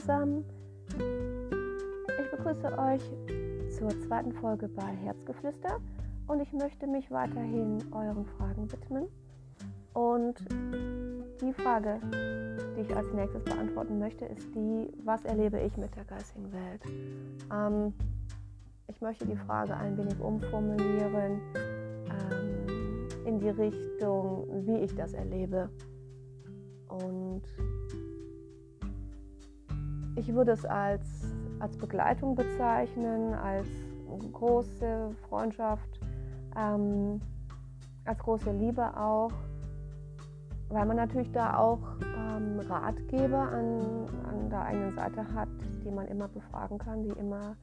zusammen. Ich begrüße euch zur zweiten Folge bei Herzgeflüster und ich möchte mich weiterhin euren Fragen widmen. Und die Frage, die ich als nächstes beantworten möchte, ist die, was erlebe ich mit der geistigen Welt? Ähm, ich möchte die Frage ein wenig umformulieren ähm, in die Richtung, wie ich das erlebe. Und ich würde es als, als Begleitung bezeichnen, als große Freundschaft, ähm, als große Liebe auch, weil man natürlich da auch ähm, Ratgeber an, an der eigenen Seite hat, die man immer befragen kann, die immer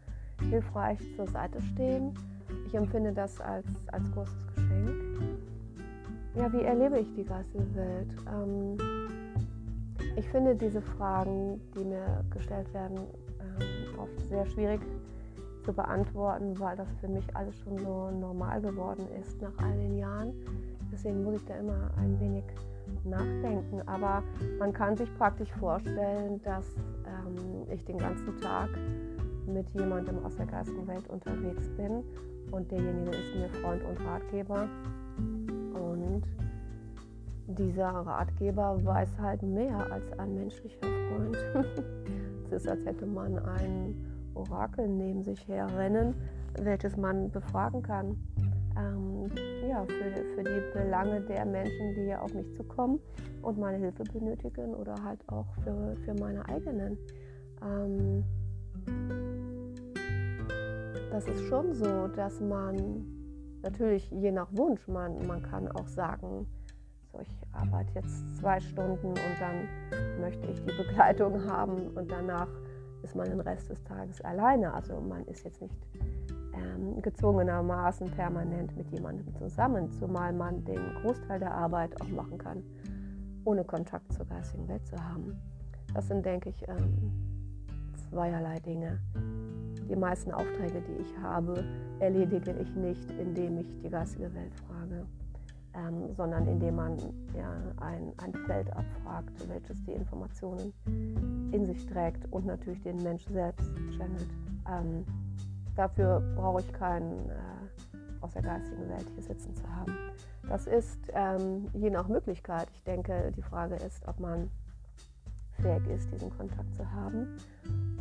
hilfreich zur Seite stehen. Ich empfinde das als, als großes Geschenk. Ja, wie erlebe ich die geistige Welt? Ähm, ich finde diese Fragen, die mir gestellt werden, ähm, oft sehr schwierig zu beantworten, weil das für mich alles schon so normal geworden ist nach all den Jahren. Deswegen muss ich da immer ein wenig nachdenken. Aber man kann sich praktisch vorstellen, dass ähm, ich den ganzen Tag mit jemandem aus der geistigen Welt unterwegs bin und derjenige ist mir Freund und Ratgeber. Dieser Ratgeber weiß halt mehr als ein menschlicher Freund. es ist, als hätte man ein Orakel neben sich herrennen, welches man befragen kann. Ähm, ja, für, für die Belange der Menschen, die auf mich zukommen und meine Hilfe benötigen oder halt auch für, für meine eigenen. Ähm, das ist schon so, dass man natürlich je nach Wunsch, man, man kann auch sagen, ich arbeite jetzt zwei Stunden und dann möchte ich die Begleitung haben und danach ist man den Rest des Tages alleine. Also man ist jetzt nicht ähm, gezwungenermaßen permanent mit jemandem zusammen, zumal man den Großteil der Arbeit auch machen kann, ohne Kontakt zur geistigen Welt zu haben. Das sind, denke ich, ähm, zweierlei Dinge. Die meisten Aufträge, die ich habe, erledige ich nicht, indem ich die geistige Welt frage ähm, sondern indem man ja, ein, ein Feld abfragt, welches die Informationen in sich trägt und natürlich den Mensch selbst channelt. Ähm, dafür brauche ich keinen äh, aus der geistigen Welt hier sitzen zu haben. Das ist ähm, je nach Möglichkeit. Ich denke, die Frage ist, ob man fähig ist, diesen Kontakt zu haben.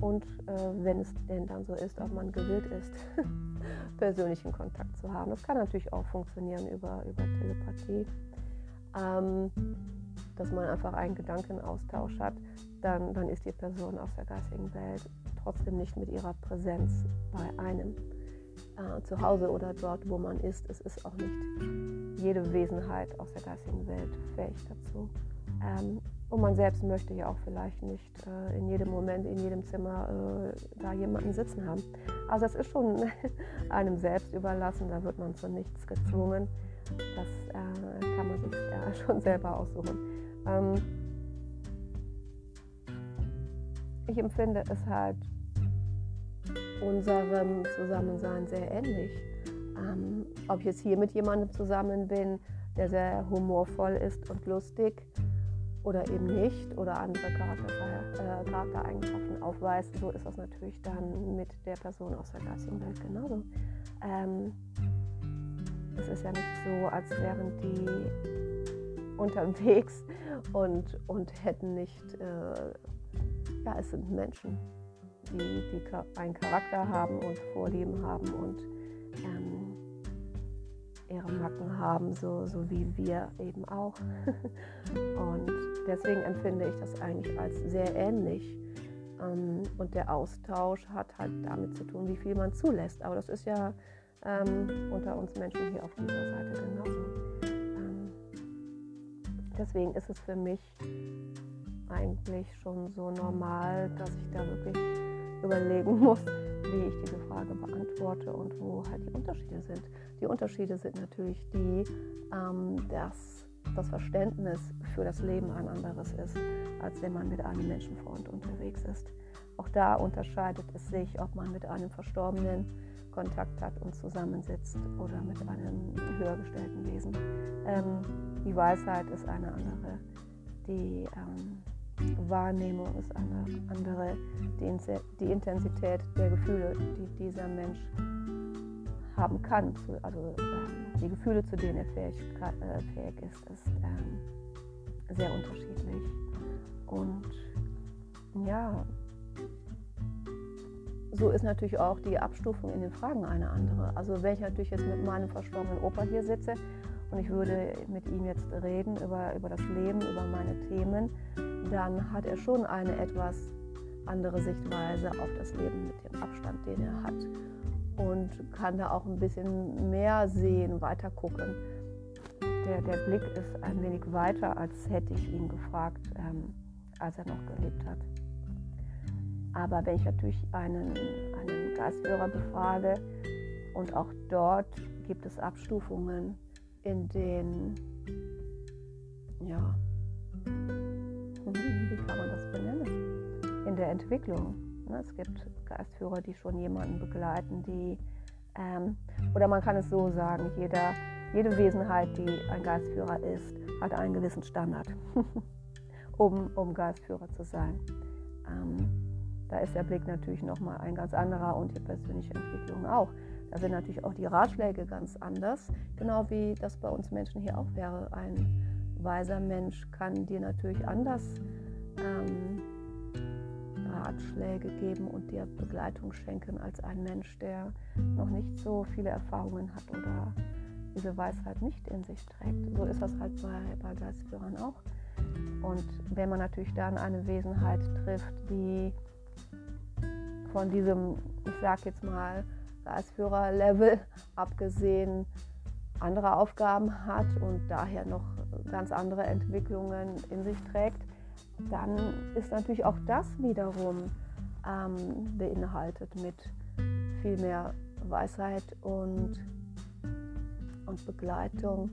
Und äh, wenn es denn dann so ist, ob man gewillt ist, persönlichen Kontakt zu haben. Das kann natürlich auch funktionieren über, über Telepathie. Ähm, dass man einfach einen Gedankenaustausch hat, dann, dann ist die Person aus der geistigen Welt trotzdem nicht mit ihrer Präsenz bei einem äh, zu Hause oder dort, wo man ist. Es ist auch nicht jede Wesenheit aus der geistigen Welt fähig dazu. Ähm, und man selbst möchte ja auch vielleicht nicht äh, in jedem Moment, in jedem Zimmer äh, da jemanden sitzen haben. Also das ist schon einem selbst überlassen, da wird man zu nichts gezwungen. Das äh, kann man sich ja schon selber aussuchen. Ähm, ich empfinde es halt unserem Zusammensein sehr ähnlich. Ähm, ob ich jetzt hier mit jemandem zusammen bin, der sehr humorvoll ist und lustig, oder eben nicht oder andere Charakter, äh, Charaktereigenschaften aufweist, so ist das natürlich dann mit der Person aus der geistigen Welt genauso. Ähm, es ist ja nicht so, als wären die unterwegs und, und hätten nicht, äh, ja, es sind Menschen, die, die einen Charakter haben und Vorlieben haben und ähm, ihre Macken haben, so, so wie wir eben auch. Und deswegen empfinde ich das eigentlich als sehr ähnlich. Ähm, und der Austausch hat halt damit zu tun, wie viel man zulässt. Aber das ist ja ähm, unter uns Menschen hier auf dieser Seite genauso. Ähm, deswegen ist es für mich eigentlich schon so normal, dass ich da wirklich überlegen muss, wie ich diese Frage beantworte und wo halt die Unterschiede sind. Die Unterschiede sind natürlich die, ähm, dass das Verständnis für das Leben ein anderes ist, als wenn man mit einem Menschenfreund unterwegs ist. Auch da unterscheidet es sich, ob man mit einem Verstorbenen Kontakt hat und zusammensitzt oder mit einem höher gestellten Wesen. Ähm, die Weisheit ist eine andere. Die, ähm, Wahrnehmung ist eine andere, die, die Intensität der Gefühle, die dieser Mensch haben kann, also ähm, die Gefühle, zu denen er fähig, äh, fähig ist, ist ähm, sehr unterschiedlich. Und ja, so ist natürlich auch die Abstufung in den Fragen eine andere. Also wenn ich natürlich jetzt mit meinem verstorbenen Opa hier sitze und ich würde mit ihm jetzt reden über, über das Leben, über meine Themen, dann hat er schon eine etwas andere Sichtweise auf das Leben mit dem Abstand, den er hat. Und kann da auch ein bisschen mehr sehen, weiter gucken. Der, der Blick ist ein wenig weiter, als hätte ich ihn gefragt, ähm, als er noch gelebt hat. Aber wenn ich natürlich einen, einen Geistführer befrage und auch dort gibt es Abstufungen in den, ja, wie kann man das benennen? In der Entwicklung. Ne? Es gibt Geistführer, die schon jemanden begleiten, die, ähm, oder man kann es so sagen, jeder, jede Wesenheit, die ein Geistführer ist, hat einen gewissen Standard, um, um Geistführer zu sein. Ähm, da ist der Blick natürlich nochmal ein ganz anderer und die persönliche Entwicklung auch. Da sind natürlich auch die Ratschläge ganz anders, genau wie das bei uns Menschen hier auch wäre. Ein weiser Mensch kann dir natürlich anders ähm, Ratschläge geben und dir Begleitung schenken als ein Mensch, der noch nicht so viele Erfahrungen hat oder diese Weisheit nicht in sich trägt. So ist das halt bei, bei Geistführern auch. Und wenn man natürlich dann eine Wesenheit trifft, die von diesem, ich sag jetzt mal, Geistführer-Level abgesehen andere Aufgaben hat und daher noch ganz andere Entwicklungen in sich trägt, dann ist natürlich auch das wiederum ähm, beinhaltet mit viel mehr Weisheit und, und Begleitung.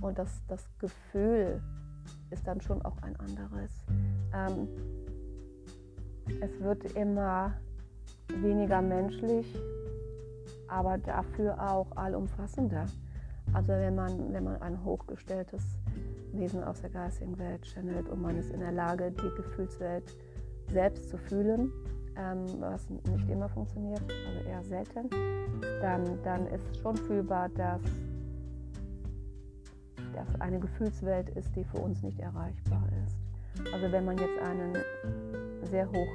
Und das, das Gefühl ist dann schon auch ein anderes. Ähm, es wird immer weniger menschlich, aber dafür auch allumfassender. Also wenn man, wenn man ein hochgestelltes Wesen aus der geistigen Welt channelt und man ist in der Lage, die Gefühlswelt selbst zu fühlen, ähm, was nicht immer funktioniert, also eher selten, dann, dann ist schon fühlbar, dass das eine Gefühlswelt ist, die für uns nicht erreichbar ist. Also wenn man jetzt einen sehr hoch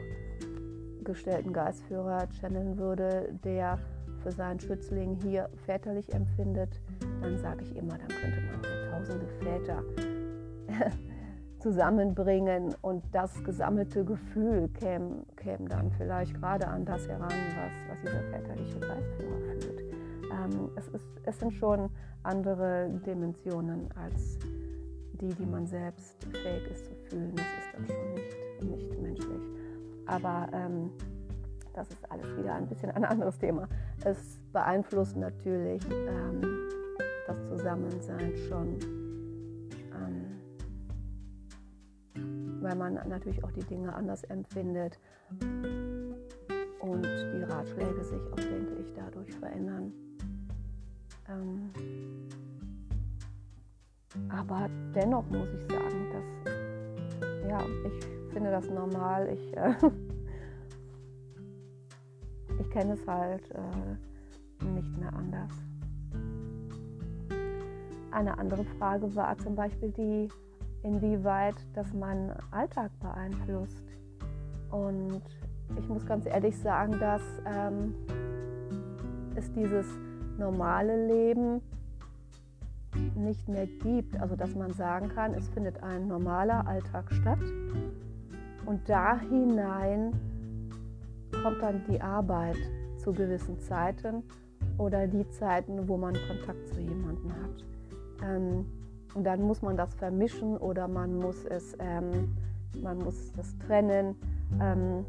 gestellten Geistführer channeln würde, der für seinen Schützling hier väterlich empfindet, dann sage ich immer, dann könnte man hier tausende Väter zusammenbringen und das gesammelte Gefühl käme, käme dann vielleicht gerade an das heran, was, was dieser väterliche Geistführer fühlt. Ähm, es, ist, es sind schon andere Dimensionen als die, die man selbst fähig ist zu fühlen. Das ist dann schon nicht, nicht menschlich. Aber ähm, das ist alles wieder ein bisschen ein anderes Thema. Es beeinflusst natürlich ähm, das Zusammensein schon, ähm, weil man natürlich auch die Dinge anders empfindet und die Ratschläge sich auch, denke ich, dadurch verändern. Ähm, aber dennoch muss ich sagen, dass ja, ich finde das normal. Ich, äh, ich kenne es halt äh, nicht mehr anders. Eine andere Frage war zum Beispiel die, inwieweit das meinen Alltag beeinflusst. Und ich muss ganz ehrlich sagen, dass ähm, es dieses normale Leben nicht mehr gibt. Also dass man sagen kann, es findet ein normaler Alltag statt und da hinein kommt dann die Arbeit zu gewissen Zeiten oder die Zeiten, wo man Kontakt zu jemandem hat. Ähm, und dann muss man das vermischen oder man muss es, ähm, man muss das trennen. Ähm,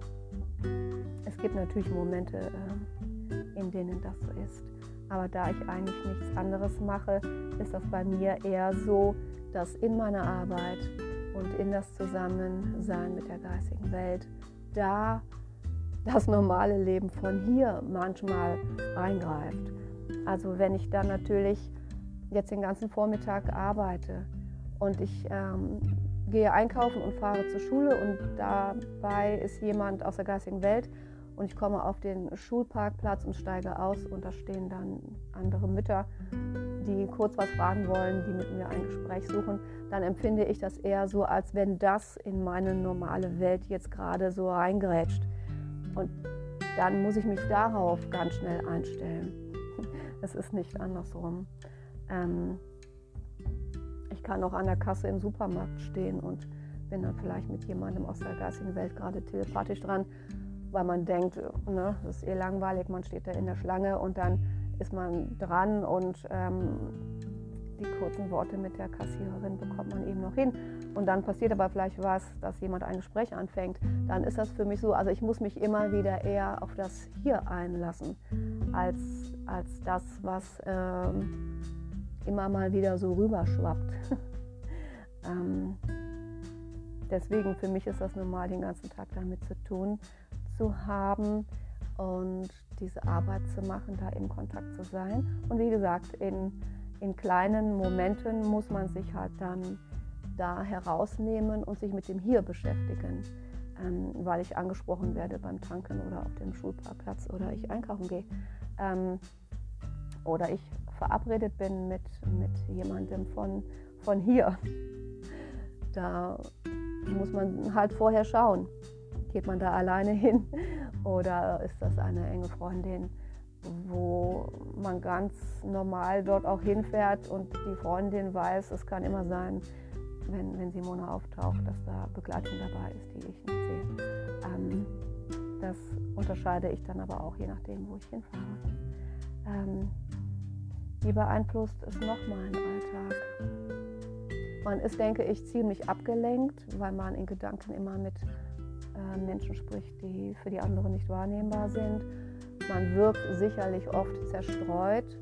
es gibt natürlich Momente, äh, in denen das so ist. Aber da ich eigentlich nichts anderes mache, ist das bei mir eher so, dass in meiner Arbeit und in das Zusammensein mit der geistigen Welt da das normale Leben von hier manchmal reingreift. Also wenn ich dann natürlich jetzt den ganzen Vormittag arbeite und ich ähm, gehe einkaufen und fahre zur Schule und dabei ist jemand aus der geistigen Welt und ich komme auf den Schulparkplatz und steige aus und da stehen dann andere Mütter, die kurz was fragen wollen, die mit mir ein Gespräch suchen, dann empfinde ich das eher so, als wenn das in meine normale Welt jetzt gerade so reingrätscht. Und dann muss ich mich darauf ganz schnell einstellen. Es ist nicht andersrum. Ähm, ich kann auch an der Kasse im Supermarkt stehen und bin dann vielleicht mit jemandem aus der geistigen Welt gerade telepathisch dran, weil man denkt, ne, das ist eh langweilig, man steht da in der Schlange und dann ist man dran und ähm, die kurzen Worte mit der Kassiererin bekommt man eben noch hin. Und dann passiert aber vielleicht was, dass jemand ein Gespräch anfängt. Dann ist das für mich so, also ich muss mich immer wieder eher auf das Hier einlassen, als, als das, was ähm, immer mal wieder so rüberschwappt. ähm, deswegen für mich ist das normal, den ganzen Tag damit zu tun zu haben und diese Arbeit zu machen, da in Kontakt zu sein. Und wie gesagt, in, in kleinen Momenten muss man sich halt dann da herausnehmen und sich mit dem Hier beschäftigen, ähm, weil ich angesprochen werde beim Tanken oder auf dem Schulparkplatz oder ich einkaufen gehe. Ähm, oder ich verabredet bin mit, mit jemandem von, von hier. Da muss man halt vorher schauen. Geht man da alleine hin oder ist das eine enge Freundin, wo man ganz normal dort auch hinfährt und die Freundin weiß, es kann immer sein, wenn, wenn Simone auftaucht, dass da Begleitung dabei ist, die ich nicht sehe. Ähm, das unterscheide ich dann aber auch je nachdem, wo ich hinfahre. Ähm, wie beeinflusst es noch meinen Alltag? Man ist, denke ich, ziemlich abgelenkt, weil man in Gedanken immer mit äh, Menschen spricht, die für die anderen nicht wahrnehmbar sind. Man wirkt sicherlich oft zerstreut.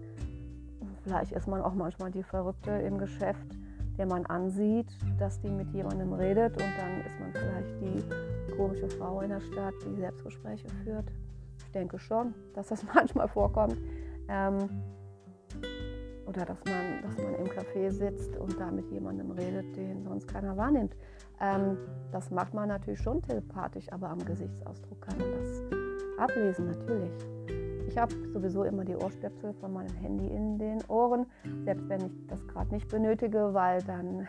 Vielleicht ist man auch manchmal die Verrückte im Geschäft, der man ansieht, dass die mit jemandem redet und dann ist man vielleicht die komische Frau in der Stadt, die Selbstgespräche führt. Ich denke schon, dass das manchmal vorkommt. Ähm, oder dass man, dass man im Café sitzt und da mit jemandem redet, den sonst keiner wahrnimmt. Ähm, das macht man natürlich schon telepathisch, aber am Gesichtsausdruck kann man das ablesen, natürlich. Ich habe sowieso immer die Ohrstöpsel von meinem Handy in den Ohren, selbst wenn ich das gerade nicht benötige, weil dann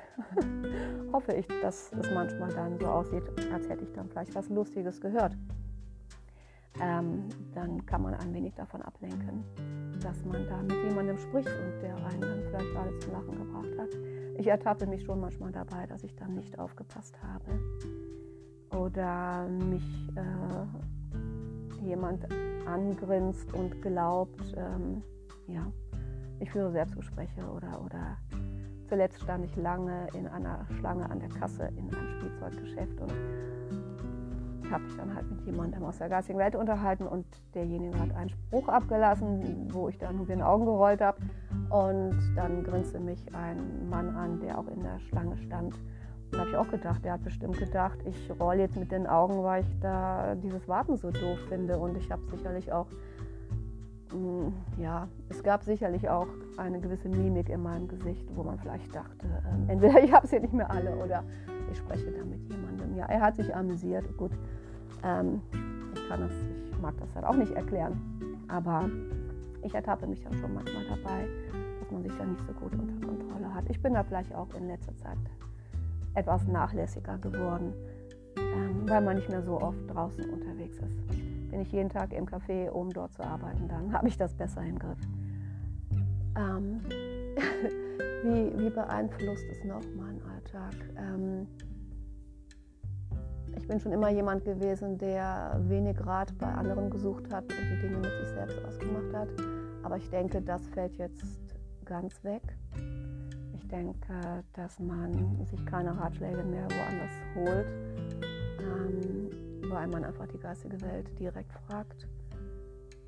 hoffe ich, dass es manchmal dann so aussieht, als hätte ich dann vielleicht was Lustiges gehört. Ähm, dann kann man ein wenig davon ablenken dass man da mit jemandem spricht und der einen dann vielleicht alles zum Lachen gebracht hat. Ich ertappe mich schon manchmal dabei, dass ich dann nicht aufgepasst habe oder mich äh, jemand angrinst und glaubt, ähm, ja, ich führe Selbstgespräche oder, oder zuletzt stand ich lange in einer Schlange an der Kasse in einem Spielzeuggeschäft und habe mich dann halt mit jemandem aus der geistigen Welt unterhalten und derjenige hat einen Spruch abgelassen, wo ich dann nur den Augen gerollt habe. Und dann grinste mich ein Mann an, der auch in der Schlange stand. Da habe ich auch gedacht, der hat bestimmt gedacht, ich rolle jetzt mit den Augen, weil ich da dieses Warten so doof finde. Und ich habe sicherlich auch, mh, mm, ja, es gab sicherlich auch eine gewisse Mimik in meinem Gesicht, wo man vielleicht dachte, äh, entweder ich habe es hier nicht mehr alle oder ich spreche da mit jemandem. Ja, er hat sich amüsiert. Gut, ähm, ich kann das, ich mag das halt auch nicht erklären. Aber ich ertappe mich dann schon manchmal dabei, dass man sich da nicht so gut unter Kontrolle hat. Ich bin da vielleicht auch in letzter Zeit etwas nachlässiger geworden, ähm, weil man nicht mehr so oft draußen unterwegs ist. Bin ich jeden Tag im Café, um dort zu arbeiten, dann habe ich das besser im Griff. Ähm, wie, wie beeinflusst es noch meinen Alltag? Ähm, ich bin schon immer jemand gewesen, der wenig Rat bei anderen gesucht hat und die Dinge mit sich selbst ausgemacht hat. Aber ich denke, das fällt jetzt ganz weg. Ich denke, dass man sich keine Ratschläge mehr woanders holt, ähm, weil man einfach die geistige Welt direkt fragt.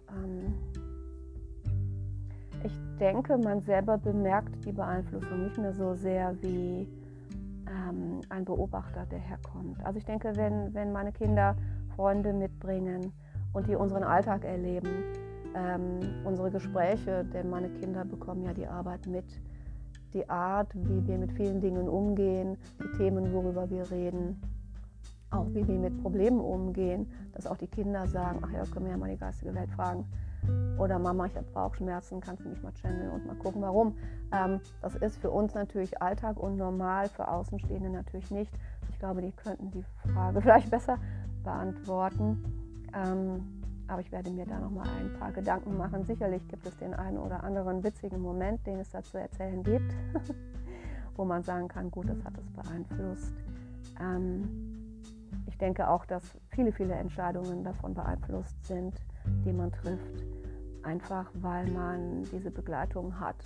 Ähm, ich denke, man selber bemerkt die Beeinflussung nicht mehr so sehr wie ähm, ein Beobachter, der herkommt. Also ich denke, wenn, wenn meine Kinder Freunde mitbringen und die unseren Alltag erleben, ähm, unsere Gespräche, denn meine Kinder bekommen ja die Arbeit mit, die Art, wie wir mit vielen Dingen umgehen, die Themen, worüber wir reden, auch wie wir mit Problemen umgehen, dass auch die Kinder sagen, ach ja, können wir ja mal die geistige Welt fragen. Oder Mama, ich habe Bauchschmerzen, kannst du mich mal channeln und mal gucken, warum. Ähm, das ist für uns natürlich Alltag und normal, für Außenstehende natürlich nicht. Ich glaube, die könnten die Frage vielleicht besser beantworten. Ähm, aber ich werde mir da noch mal ein paar Gedanken machen. Sicherlich gibt es den einen oder anderen witzigen Moment, den es da zu erzählen gibt, wo man sagen kann, gut, das hat es beeinflusst. Ähm, ich denke auch, dass viele, viele Entscheidungen davon beeinflusst sind, die man trifft. Einfach weil man diese Begleitung hat,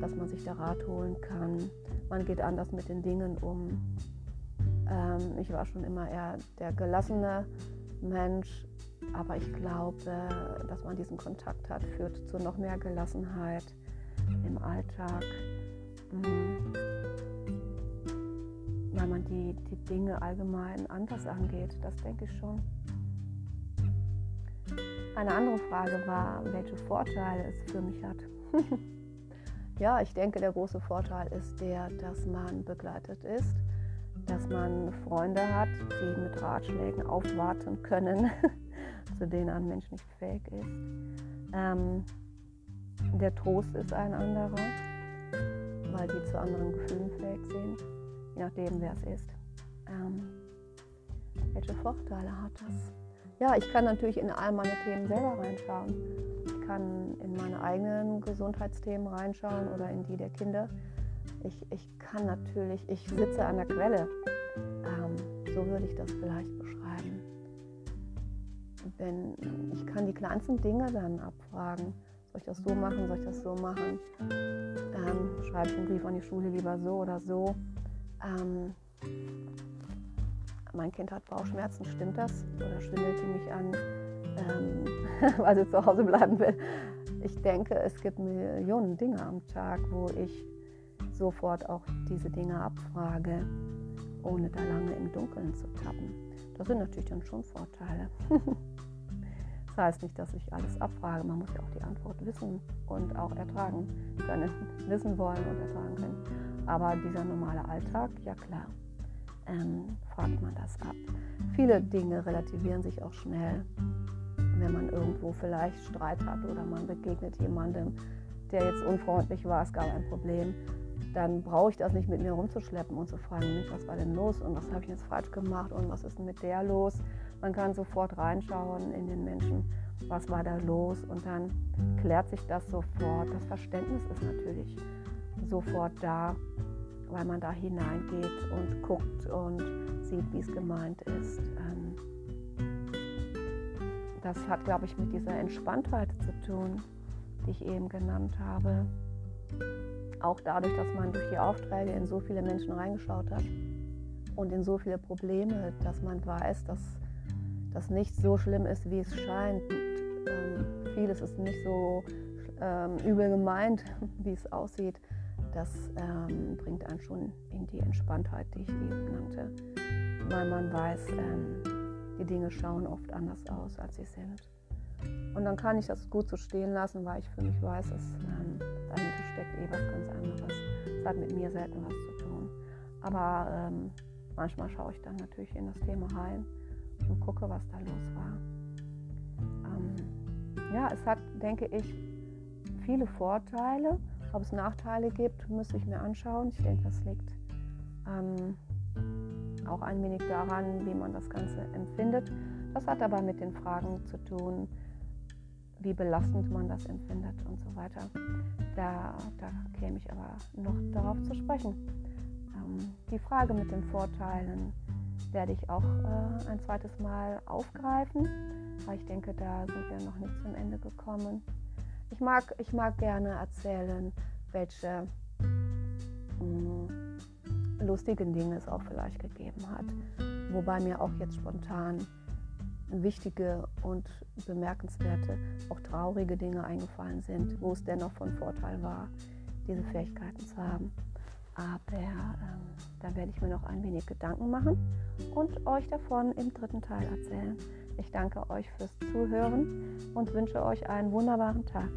dass man sich da Rat holen kann. Man geht anders mit den Dingen um. Ähm, ich war schon immer eher der gelassene Mensch, aber ich glaube, dass man diesen Kontakt hat, führt zu noch mehr Gelassenheit im Alltag. Mm. Weil man die, die Dinge allgemein anders angeht, das denke ich schon. Eine andere Frage war, welche Vorteile es für mich hat. ja, ich denke, der große Vorteil ist der, dass man begleitet ist, dass man Freunde hat, die mit Ratschlägen aufwarten können, zu denen ein Mensch nicht fähig ist. Ähm, der Trost ist ein anderer, weil die zu anderen Gefühlen fähig sind, nachdem, wer es ist. Ähm, welche Vorteile hat das? Ja, ich kann natürlich in all meine Themen selber reinschauen. Ich kann in meine eigenen Gesundheitsthemen reinschauen oder in die der Kinder. Ich, ich kann natürlich, ich sitze an der Quelle. Ähm, so würde ich das vielleicht beschreiben. Wenn, ich kann die kleinsten Dinge dann abfragen. Soll ich das so machen? Soll ich das so machen? Ähm, schreibe ich einen Brief an die Schule lieber so oder so? Ähm, mein Kind hat Bauchschmerzen, stimmt das? Oder schwindelt die mich an, ähm, weil sie zu Hause bleiben will? Ich denke, es gibt Millionen Dinge am Tag, wo ich sofort auch diese Dinge abfrage, ohne da lange im Dunkeln zu tappen. Das sind natürlich dann schon Vorteile. das heißt nicht, dass ich alles abfrage. Man muss ja auch die Antwort wissen und auch ertragen können, wissen wollen und ertragen können. Aber dieser normale Alltag, ja klar ähm, fragt man das ab. Viele Dinge relativieren sich auch schnell, wenn man irgendwo vielleicht Streit hat oder man begegnet jemandem, der jetzt unfreundlich war, es gab ein Problem, dann brauche ich das nicht mit mir rumzuschleppen und zu fragen, Mensch, was war denn los und was habe ich jetzt falsch gemacht und was ist denn mit der los? Man kann sofort reinschauen in den Menschen, was war da los und dann klärt sich das sofort. Das Verständnis ist natürlich sofort da weil man da hineingeht und guckt und sieht, wie es gemeint ist. Ähm, das hat, glaube ich, mit dieser Entspanntheit zu tun, die ich eben genannt habe. Auch dadurch, dass man durch die Aufträge in so viele Menschen reingeschaut hat und in so viele Probleme, dass man weiß, dass das nicht so schlimm ist, wie es scheint. Ähm, vieles ist nicht so ähm, übel gemeint, wie es aussieht das ähm, bringt einen schon in die Entspanntheit, die ich eben nannte, weil man weiß, ähm, die Dinge schauen oft anders aus, als sie sind. Und dann kann ich das gut so stehen lassen, weil ich für mich weiß, dass ähm, dahinter steckt eh was ganz anderes. Es hat mit mir selten was zu tun. Aber ähm, manchmal schaue ich dann natürlich in das Thema rein und gucke, was da los war. Ähm, ja, es hat, denke ich, viele Vorteile ob es Nachteile gibt, müsste ich mir anschauen. Ich denke, das liegt ähm, auch ein wenig daran, wie man das Ganze empfindet. Das hat aber mit den Fragen zu tun, wie belastend man das empfindet und so weiter. Da, da käme ich aber noch darauf zu sprechen. Ähm, die Frage mit den Vorteilen werde ich auch äh, ein zweites Mal aufgreifen, weil ich denke, da sind wir noch nicht zum Ende gekommen. Ich mag, ich mag gerne erzählen, welche mh, mm, lustigen Dinge es auch vielleicht gegeben hat. Wobei mir auch jetzt spontan wichtige und bemerkenswerte, auch traurige Dinge eingefallen sind, wo es dennoch von Vorteil war, diese Fähigkeiten zu haben. Aber ähm, da werde ich mir noch ein wenig Gedanken machen und euch davon im dritten Teil erzählen. Ich danke euch fürs Zuhören und wünsche euch einen wunderbaren Tag.